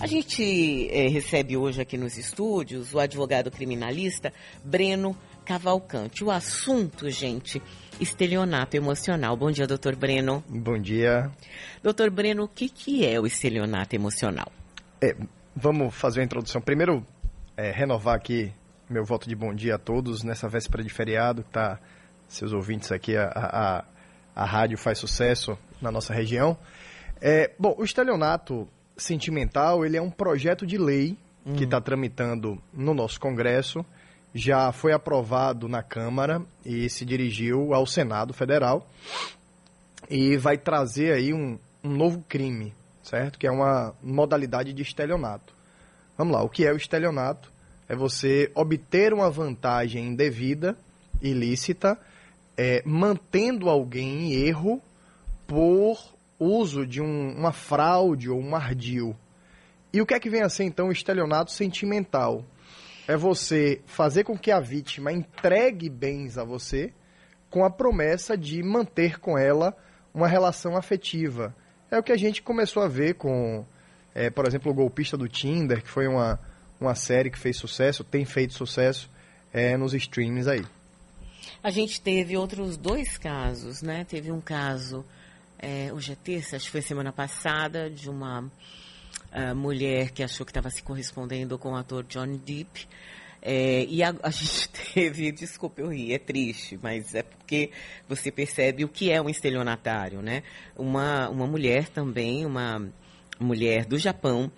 A gente é, recebe hoje aqui nos estúdios o advogado criminalista Breno Cavalcante. O assunto, gente, estelionato emocional. Bom dia, doutor Breno. Bom dia. Doutor Breno, o que, que é o estelionato emocional? É, vamos fazer a introdução. Primeiro, é, renovar aqui meu voto de bom dia a todos nessa véspera de feriado, tá? Seus ouvintes aqui, a, a, a rádio faz sucesso na nossa região. É, bom, o estelionato sentimental, ele é um projeto de lei hum. que está tramitando no nosso Congresso, já foi aprovado na Câmara e se dirigiu ao Senado Federal e vai trazer aí um, um novo crime, certo? Que é uma modalidade de estelionato. Vamos lá, o que é o estelionato? É você obter uma vantagem indevida, ilícita, é, mantendo alguém em erro por uso de um, uma fraude ou um ardil. E o que é que vem a ser então o estelionato sentimental? É você fazer com que a vítima entregue bens a você com a promessa de manter com ela uma relação afetiva. É o que a gente começou a ver com, é, por exemplo, o golpista do Tinder, que foi uma, uma série que fez sucesso, tem feito sucesso é, nos streams aí. A gente teve outros dois casos, né? Teve um caso é, hoje é terça, foi semana passada, de uma uh, mulher que achou que estava se correspondendo com o ator John Depp. É, e a, a, gente teve, desculpa eu ri, é triste, mas é porque você percebe o que é um estelionatário, né? Uma, uma mulher também, uma mulher do Japão,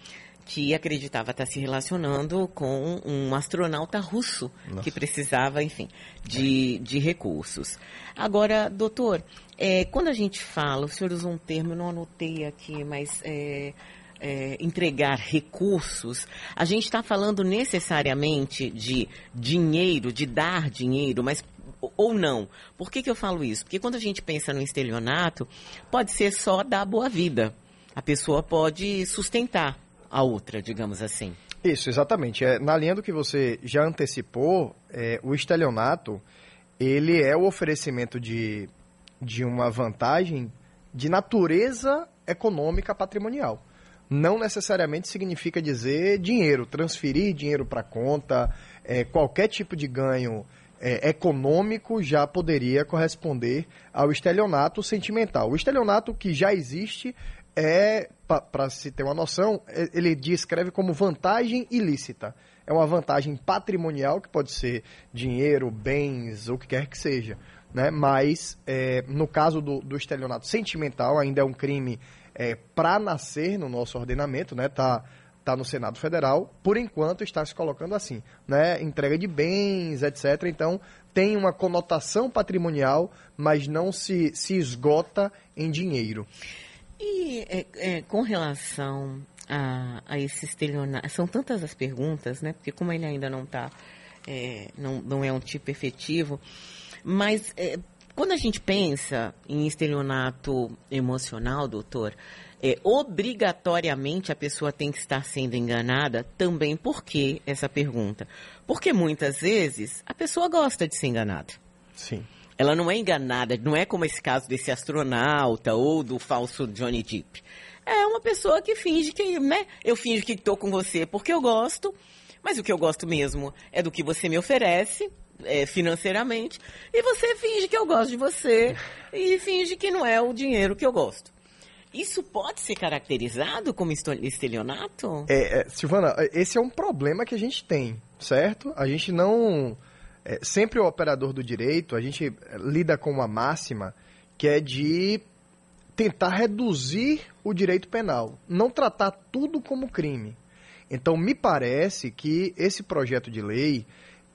que acreditava estar se relacionando com um astronauta russo Nossa. que precisava, enfim, de, de recursos. Agora, doutor, é, quando a gente fala, o senhor usou um termo, eu não anotei aqui, mas é, é, entregar recursos, a gente está falando necessariamente de dinheiro, de dar dinheiro, mas ou não. Por que, que eu falo isso? Porque quando a gente pensa no estelionato, pode ser só dar boa vida. A pessoa pode sustentar a outra, digamos assim. Isso, exatamente. É, na linha do que você já antecipou, é, o estelionato, ele é o oferecimento de, de uma vantagem de natureza econômica patrimonial. Não necessariamente significa dizer dinheiro, transferir dinheiro para conta, é, qualquer tipo de ganho é, econômico já poderia corresponder ao estelionato sentimental. O estelionato que já existe é, para se ter uma noção, é, ele descreve como vantagem ilícita. É uma vantagem patrimonial, que pode ser dinheiro, bens, o que quer que seja. Né? Mas, é, no caso do, do estelionato sentimental, ainda é um crime é, para nascer no nosso ordenamento, né? Tá, tá no Senado Federal, por enquanto está se colocando assim, né? Entrega de bens, etc. Então, tem uma conotação patrimonial, mas não se, se esgota em dinheiro. E é, é, com relação a, a esse estelionato, são tantas as perguntas, né? Porque como ele ainda não está, é, não, não é um tipo efetivo, mas é, quando a gente pensa em estelionato emocional, doutor, é, obrigatoriamente a pessoa tem que estar sendo enganada também. Por que essa pergunta? Porque muitas vezes a pessoa gosta de ser enganada. Sim. Ela não é enganada, não é como esse caso desse astronauta ou do falso Johnny Depp. É uma pessoa que finge que, né? Eu finge que estou com você porque eu gosto, mas o que eu gosto mesmo é do que você me oferece é, financeiramente, e você finge que eu gosto de você e finge que não é o dinheiro que eu gosto. Isso pode ser caracterizado como estelionato? É, é, Silvana, esse é um problema que a gente tem, certo? A gente não é, sempre o operador do direito, a gente é, lida com uma máxima que é de tentar reduzir o direito penal, não tratar tudo como crime. Então, me parece que esse projeto de lei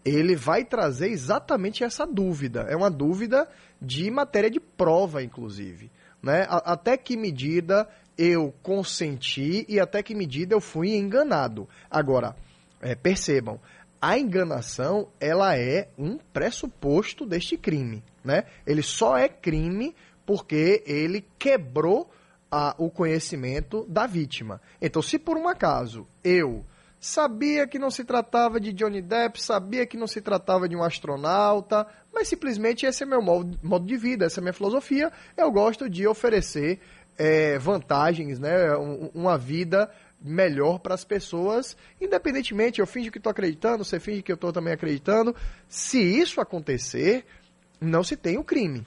ele vai trazer exatamente essa dúvida. É uma dúvida de matéria de prova, inclusive. Né? até que medida eu consenti e até que medida eu fui enganado. Agora, é, percebam, a enganação ela é um pressuposto deste crime, né? Ele só é crime porque ele quebrou a, o conhecimento da vítima. Então, se por um acaso eu sabia que não se tratava de Johnny Depp, sabia que não se tratava de um astronauta, mas simplesmente esse é meu modo, modo de vida, essa é minha filosofia. Eu gosto de oferecer é, vantagens, né? uma vida melhor para as pessoas, independentemente, eu finge que estou acreditando, você finge que eu estou também acreditando. Se isso acontecer, não se tem o crime,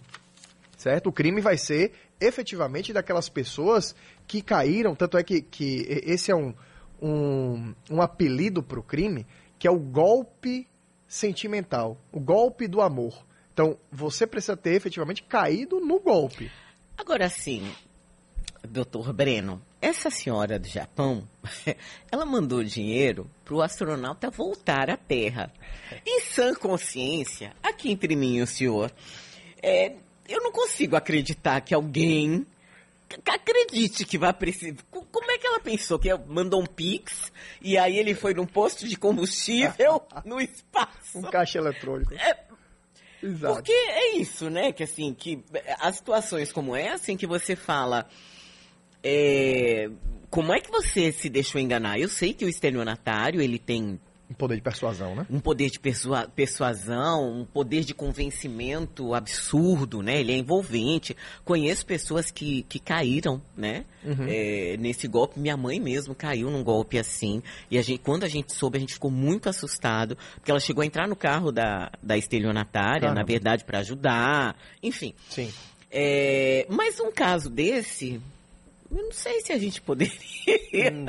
certo? O crime vai ser efetivamente daquelas pessoas que caíram, tanto é que, que esse é um, um, um apelido para o crime, que é o golpe sentimental, o golpe do amor. Então, você precisa ter efetivamente caído no golpe. Agora sim, doutor Breno, essa senhora do Japão, ela mandou dinheiro para o astronauta voltar à Terra. Em sã consciência, aqui entre mim e o senhor, é, eu não consigo acreditar que alguém acredite que vai precisar. Como é que ela pensou? Que mandou um Pix e aí ele foi num posto de combustível no espaço? Um caixa eletrônico. É, Exato. Porque é isso, né? Que assim, que as situações como essa em que você fala. É, como é que você se deixou enganar? Eu sei que o estelionatário, ele tem um poder de persuasão, né? Um poder de persua persuasão, um poder de convencimento absurdo, né? Ele é envolvente. Conheço pessoas que, que caíram, né? Uhum. É, nesse golpe. Minha mãe mesmo caiu num golpe assim. E a gente, quando a gente soube, a gente ficou muito assustado. Porque ela chegou a entrar no carro da, da estelionatária, Caramba. na verdade, para ajudar. Enfim. Sim. É, mas um caso desse, eu não sei se a gente poderia... Hum.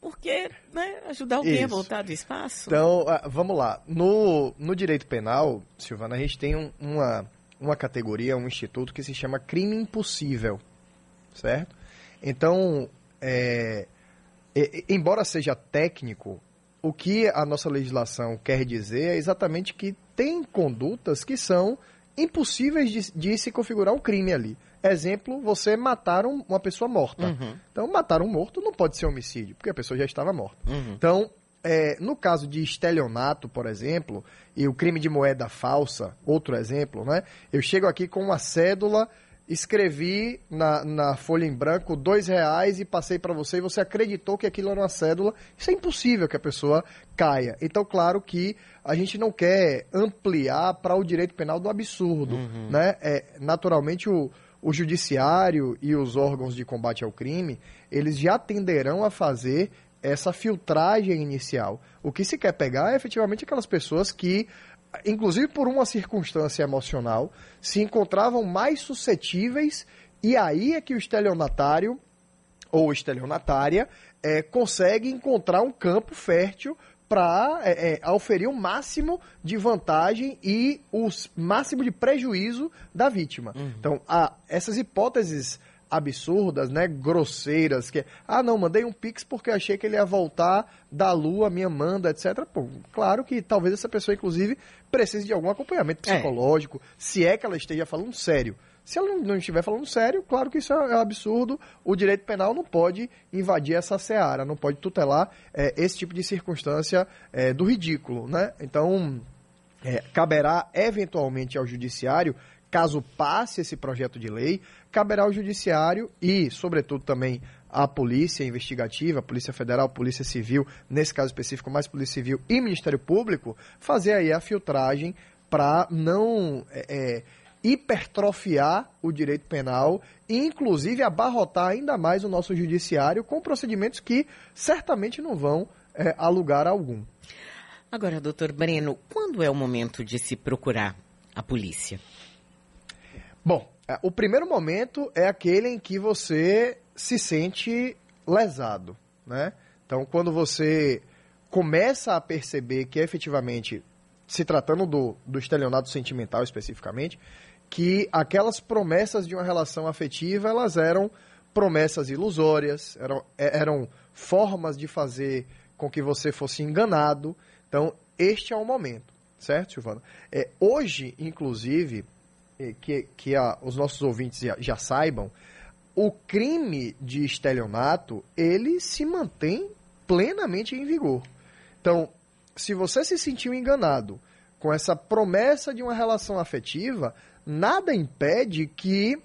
Porque, né, ajudar alguém Isso. a voltar do espaço. Então, ah, vamos lá. No, no direito penal, Silvana, a gente tem um, uma, uma categoria, um instituto que se chama crime impossível, certo? Então, é, é, embora seja técnico, o que a nossa legislação quer dizer é exatamente que tem condutas que são impossíveis de, de se configurar um crime ali. Exemplo, você matar uma pessoa morta. Uhum. Então, matar um morto não pode ser homicídio, porque a pessoa já estava morta. Uhum. Então, é, no caso de estelionato, por exemplo, e o crime de moeda falsa, outro exemplo, né? Eu chego aqui com uma cédula, escrevi na, na folha em branco dois reais e passei para você e você acreditou que aquilo era uma cédula. Isso é impossível que a pessoa caia. Então, claro que a gente não quer ampliar para o direito penal do absurdo, uhum. né? É, naturalmente, o o judiciário e os órgãos de combate ao crime, eles já tenderão a fazer essa filtragem inicial. O que se quer pegar é efetivamente aquelas pessoas que, inclusive por uma circunstância emocional, se encontravam mais suscetíveis e aí é que o estelionatário ou estelionatária é, consegue encontrar um campo fértil para é, é, oferir o máximo de vantagem e o máximo de prejuízo da vítima. Uhum. Então, a, essas hipóteses absurdas, né, grosseiras, que ah, não, mandei um pix porque achei que ele ia voltar da lua, me amando, etc. Pô, claro que talvez essa pessoa, inclusive, precise de algum acompanhamento é. psicológico, é. se é que ela esteja falando sério. Se ela não estiver falando sério, claro que isso é, é absurdo. O direito penal não pode invadir essa seara, não pode tutelar é, esse tipo de circunstância é, do ridículo, né? Então, é, caberá eventualmente ao judiciário, caso passe esse projeto de lei, caberá ao judiciário e, sobretudo, também à polícia investigativa, Polícia Federal, Polícia Civil, nesse caso específico, mais Polícia Civil e Ministério Público, fazer aí a filtragem para não é, é hipertrofiar o direito penal e, inclusive, abarrotar ainda mais o nosso judiciário com procedimentos que certamente não vão é, a lugar algum. Agora, doutor Breno, quando é o momento de se procurar a polícia? Bom, é, o primeiro momento é aquele em que você se sente lesado, né? Então, quando você começa a perceber que efetivamente, se tratando do, do estelionato sentimental especificamente, que aquelas promessas de uma relação afetiva elas eram promessas ilusórias, eram, é, eram formas de fazer com que você fosse enganado. Então, este é o momento, certo, Silvana? É, hoje, inclusive, é, que, que a, os nossos ouvintes já, já saibam, o crime de estelionato, ele se mantém plenamente em vigor. Então, se você se sentiu enganado com essa promessa de uma relação afetiva, nada impede que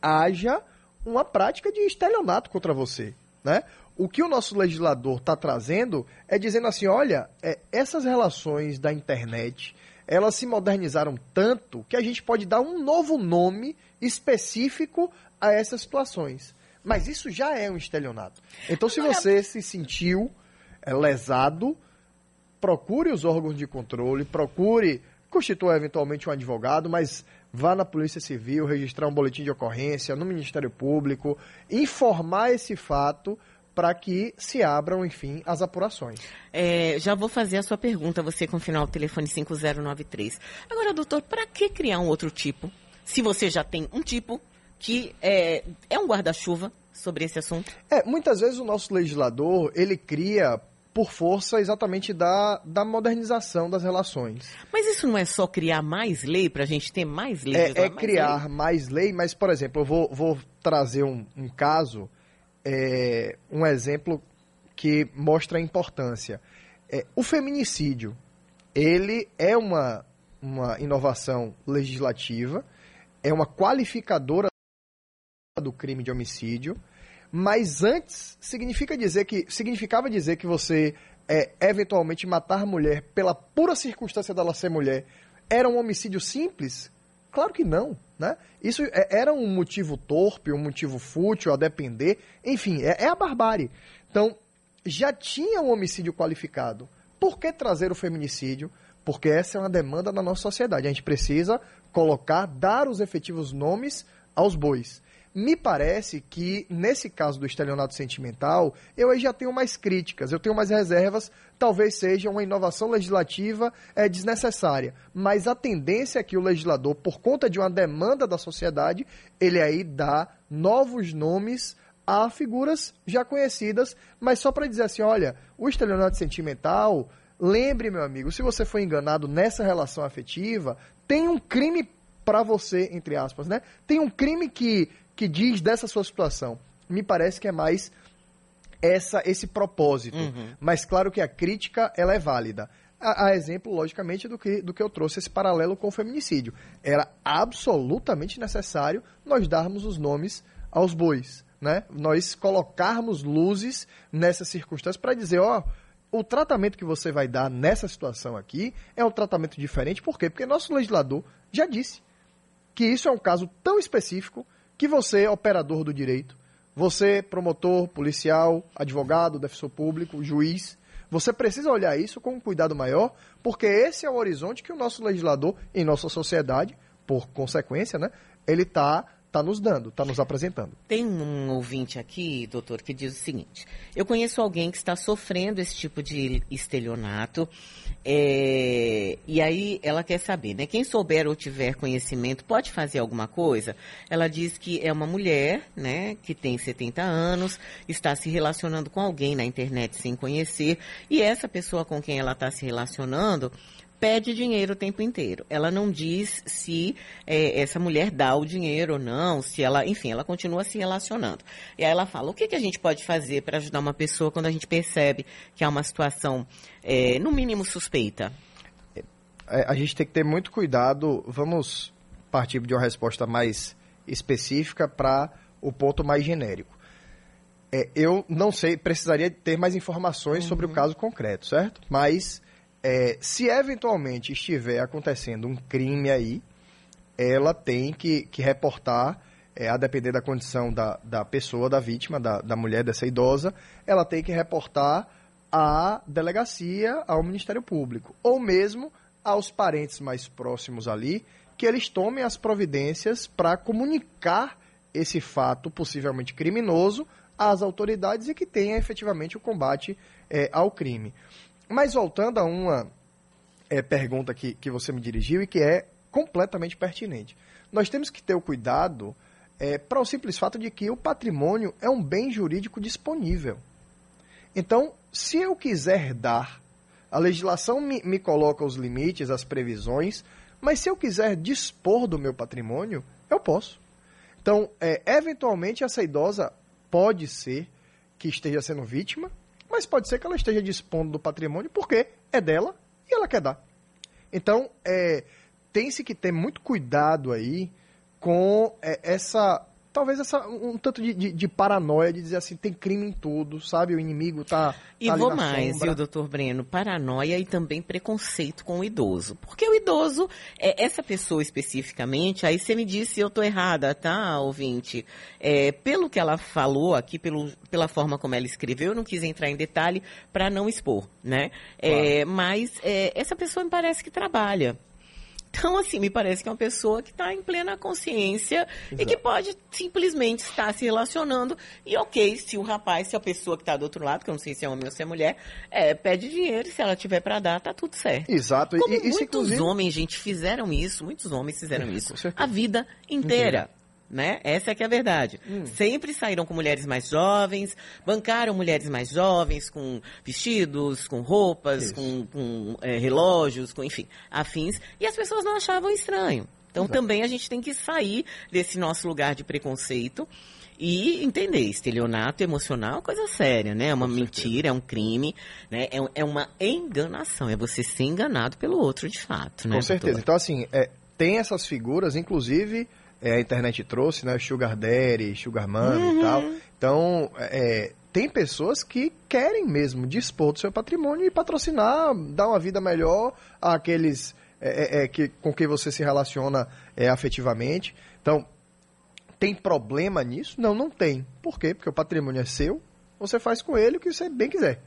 haja uma prática de estelionato contra você, né? O que o nosso legislador está trazendo é dizendo assim, olha, é, essas relações da internet, elas se modernizaram tanto que a gente pode dar um novo nome específico a essas situações. Mas isso já é um estelionato. Então, se você se sentiu é, lesado, procure os órgãos de controle, procure constitua eventualmente um advogado, mas vá na Polícia Civil, registrar um boletim de ocorrência no Ministério Público, informar esse fato para que se abram, enfim, as apurações. É, já vou fazer a sua pergunta, você com o final do telefone 5093. Agora, doutor, para que criar um outro tipo? Se você já tem um tipo que é, é um guarda-chuva sobre esse assunto? É, muitas vezes o nosso legislador, ele cria por força exatamente da, da modernização das relações. Mas isso não é só criar mais lei para a gente ter mais lei? É, é mais criar lei? mais lei, mas, por exemplo, eu vou, vou trazer um, um caso, é, um exemplo que mostra a importância. É, o feminicídio, ele é uma, uma inovação legislativa, é uma qualificadora do crime de homicídio, mas antes significa dizer que significava dizer que você é, eventualmente matar mulher pela pura circunstância dela ser mulher era um homicídio simples? Claro que não, né? Isso é, era um motivo torpe, um motivo fútil, a depender. Enfim, é, é a barbárie. Então, já tinha um homicídio qualificado. Por que trazer o feminicídio? Porque essa é uma demanda da nossa sociedade. A gente precisa colocar, dar os efetivos nomes aos bois. Me parece que, nesse caso do estelionato sentimental, eu aí já tenho mais críticas, eu tenho mais reservas, talvez seja uma inovação legislativa é, desnecessária. Mas a tendência é que o legislador, por conta de uma demanda da sociedade, ele aí dá novos nomes a figuras já conhecidas, mas só para dizer assim, olha, o estelionato sentimental, lembre, meu amigo, se você foi enganado nessa relação afetiva, tem um crime para você, entre aspas, né? Tem um crime que que diz dessa sua situação. Me parece que é mais essa esse propósito. Uhum. Mas claro que a crítica ela é válida. A, a, exemplo, logicamente, do que, do que eu trouxe esse paralelo com o feminicídio. Era absolutamente necessário nós darmos os nomes aos bois. Né? Nós colocarmos luzes nessas circunstâncias para dizer, ó, o tratamento que você vai dar nessa situação aqui é um tratamento diferente. Por quê? Porque nosso legislador já disse que isso é um caso tão específico que você, operador do direito, você, promotor, policial, advogado, defensor público, juiz, você precisa olhar isso com um cuidado maior, porque esse é o horizonte que o nosso legislador, em nossa sociedade, por consequência, né, ele está está nos dando, está nos apresentando. Tem um ouvinte aqui, doutor, que diz o seguinte: eu conheço alguém que está sofrendo esse tipo de estelionato, é, e aí ela quer saber, né? Quem souber ou tiver conhecimento pode fazer alguma coisa? Ela diz que é uma mulher, né, que tem 70 anos, está se relacionando com alguém na internet sem conhecer, e essa pessoa com quem ela está se relacionando pede dinheiro o tempo inteiro. Ela não diz se é, essa mulher dá o dinheiro ou não, se ela, enfim, ela continua se relacionando. E aí ela fala: o que, que a gente pode fazer para ajudar uma pessoa quando a gente percebe que há uma situação, é, no mínimo, suspeita? É, a gente tem que ter muito cuidado. Vamos partir de uma resposta mais específica para o ponto mais genérico. É, eu não sei, precisaria ter mais informações uhum. sobre o caso concreto, certo? Mas é, se eventualmente estiver acontecendo um crime aí, ela tem que, que reportar, é, a depender da condição da, da pessoa, da vítima, da, da mulher, dessa idosa, ela tem que reportar à delegacia, ao Ministério Público, ou mesmo aos parentes mais próximos ali, que eles tomem as providências para comunicar esse fato possivelmente criminoso às autoridades e que tenha efetivamente o combate é, ao crime. Mas voltando a uma é, pergunta que, que você me dirigiu e que é completamente pertinente. Nós temos que ter o cuidado é, para o simples fato de que o patrimônio é um bem jurídico disponível. Então, se eu quiser dar, a legislação me, me coloca os limites, as previsões, mas se eu quiser dispor do meu patrimônio, eu posso. Então, é, eventualmente, essa idosa pode ser que esteja sendo vítima mas pode ser que ela esteja dispondo do patrimônio porque é dela e ela quer dar. Então, é, tem-se que ter muito cuidado aí com é, essa talvez essa, um tanto de, de, de, paranoia de dizer assim, tem crime em tudo, sabe? O inimigo tá. E tá vou mais, viu, doutor Breno? Paranoia e também preconceito com o idoso. Porque o idoso, é, essa pessoa especificamente, aí você me disse eu tô errada, tá, ouvinte? É, pelo que ela falou aqui, pelo, pela forma como ela escreveu, eu não quis entrar em detalhe para não expor, né? É, mas é, essa pessoa me parece que trabalha. Então, assim, me parece que é uma pessoa que está em plena consciência Exato. e que pode simplesmente estar se relacionando. E ok, se o rapaz, se a pessoa que está do outro lado, que eu não sei se é homem ou se é mulher, é, pede dinheiro, se ela tiver para dar, tá tudo certo. Exato. Como e, muitos inclusive... homens, gente, fizeram isso, muitos homens fizeram isso a vida inteira né? Essa é que é a verdade. Hum. Sempre saíram com mulheres mais jovens, bancaram mulheres mais jovens com vestidos, com roupas, Isso. com, com é, relógios, com enfim, afins, e as pessoas não achavam estranho. Então Exato. também a gente tem que sair desse nosso lugar de preconceito e entender, estelionato emocional é uma coisa séria, né? É uma mentira, é um crime, né? É, é, uma enganação, é você ser enganado pelo outro de fato, né? Com certeza. Então, assim, é, tem essas figuras, inclusive é, a internet trouxe, né? Sugar Daddy, Sugar Mama uhum. e tal. Então, é, tem pessoas que querem mesmo dispor do seu patrimônio e patrocinar, dar uma vida melhor àqueles é, é, é que, com quem você se relaciona é, afetivamente. Então, tem problema nisso? Não, não tem. Por quê? Porque o patrimônio é seu, você faz com ele o que você bem quiser.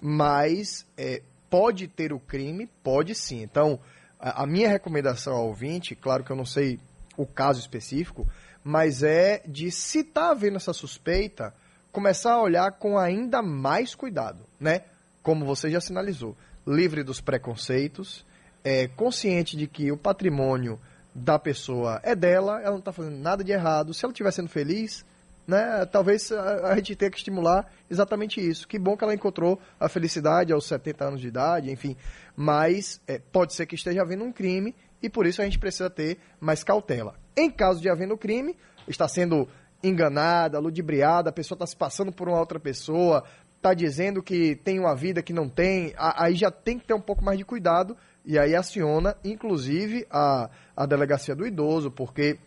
Mas é, pode ter o crime? Pode sim. Então, a, a minha recomendação ao ouvinte, claro que eu não sei o caso específico, mas é de se está havendo essa suspeita, começar a olhar com ainda mais cuidado, né? Como você já sinalizou, livre dos preconceitos, é, consciente de que o patrimônio da pessoa é dela, ela não está fazendo nada de errado. Se ela estiver sendo feliz, né, talvez a, a, gente tenha que estimular exatamente isso. Que bom que ela encontrou a felicidade aos 70 anos de idade, enfim. Mas é, pode ser que esteja havendo um crime e por isso a gente precisa ter mais cautela. Em caso de havendo crime, está sendo enganada, ludibriada, a pessoa está se passando por uma outra pessoa, está dizendo que tem uma vida que não tem, aí já tem que ter um pouco mais de cuidado e aí aciona, inclusive, a, a delegacia do idoso, porque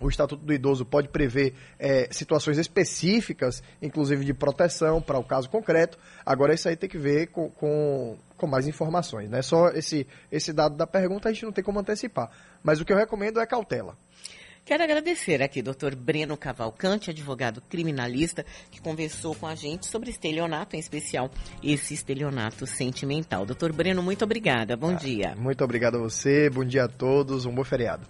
o Estatuto do Idoso pode prever é, situações específicas, inclusive de proteção para o caso concreto. Agora, isso aí tem que ver com, com, com, mais informações. Né? Só esse, esse dado da pergunta a gente não tem como antecipar. Mas o que eu recomendo é cautela. Quero agradecer aqui doutor Breno Cavalcante, advogado criminalista, que conversou com a gente sobre estelionato, em especial esse estelionato sentimental. Doutor Breno, muito obrigada. Bom ah, dia. Muito obrigado a você, bom dia a todos, um bom feriado.